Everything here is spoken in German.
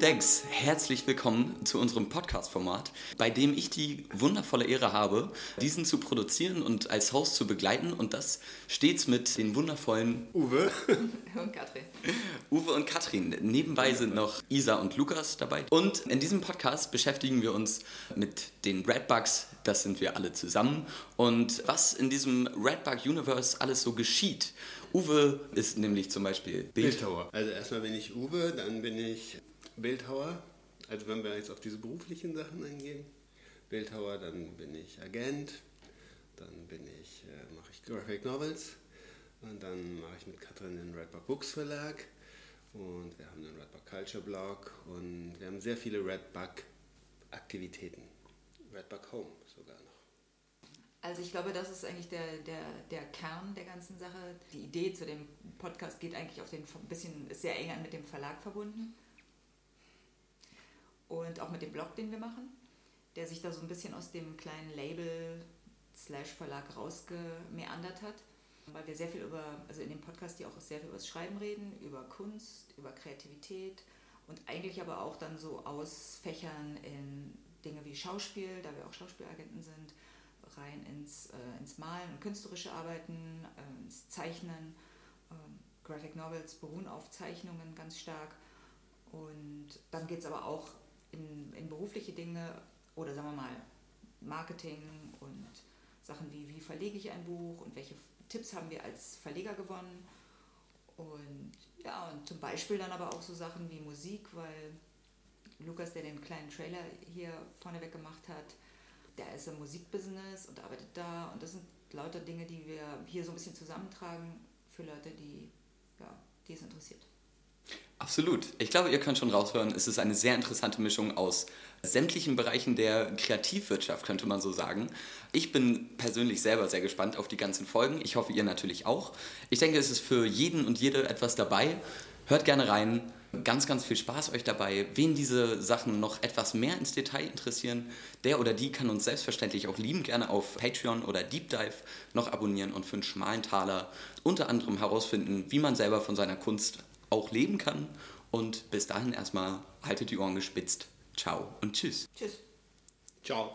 Decks, herzlich willkommen zu unserem Podcast-Format, bei dem ich die wundervolle Ehre habe, diesen zu produzieren und als Host zu begleiten und das stets mit den wundervollen Uwe und Katrin. Uwe und Katrin. Nebenbei sind noch Isa und Lukas dabei. Und in diesem Podcast beschäftigen wir uns mit den Redbugs, das sind wir alle zusammen, und was in diesem Redbug-Universe alles so geschieht. Uwe ist nämlich zum Beispiel Bildhauer. Also erstmal bin ich Uwe, dann bin ich Bildhauer. Also wenn wir jetzt auf diese beruflichen Sachen eingehen. Bildhauer, dann bin ich Agent, dann bin ich, äh, mache ich Graphic Novels und dann mache ich mit Katrin den Redbug Books Verlag und wir haben den Redbug Culture Blog und wir haben sehr viele Redbug Aktivitäten. Redbug Home. Also ich glaube, das ist eigentlich der, der, der Kern der ganzen Sache. Die Idee zu dem Podcast geht eigentlich auf den bisschen ist sehr eng mit dem Verlag verbunden und auch mit dem Blog, den wir machen, der sich da so ein bisschen aus dem kleinen Label slash Verlag rausgemeandert hat, weil wir sehr viel über, also in dem Podcast die auch sehr viel über das Schreiben reden, über Kunst, über Kreativität und eigentlich aber auch dann so ausfächern in Dinge wie Schauspiel, da wir auch Schauspielagenten sind, rein ins, äh, ins Malen und künstlerische Arbeiten, äh, ins Zeichnen. Äh, Graphic Novels beruhen auf Zeichnungen ganz stark. Und dann geht es aber auch in, in berufliche Dinge oder sagen wir mal Marketing und Sachen wie, wie verlege ich ein Buch und welche Tipps haben wir als Verleger gewonnen. Und ja, und zum Beispiel dann aber auch so Sachen wie Musik, weil Lukas, der den kleinen Trailer hier vorneweg gemacht hat, der ist im Musikbusiness und arbeitet da. Und das sind lauter Dinge, die wir hier so ein bisschen zusammentragen für Leute, die, ja, die es interessiert. Absolut. Ich glaube, ihr könnt schon raushören, es ist eine sehr interessante Mischung aus sämtlichen Bereichen der Kreativwirtschaft, könnte man so sagen. Ich bin persönlich selber sehr gespannt auf die ganzen Folgen. Ich hoffe, ihr natürlich auch. Ich denke, es ist für jeden und jede etwas dabei. Hört gerne rein. Ganz, ganz viel Spaß euch dabei. Wen diese Sachen noch etwas mehr ins Detail interessieren, der oder die kann uns selbstverständlich auch lieben gerne auf Patreon oder Deep Dive noch abonnieren und für einen schmalen Taler unter anderem herausfinden, wie man selber von seiner Kunst auch leben kann. Und bis dahin erstmal haltet die Ohren gespitzt. Ciao und tschüss. Tschüss. Ciao.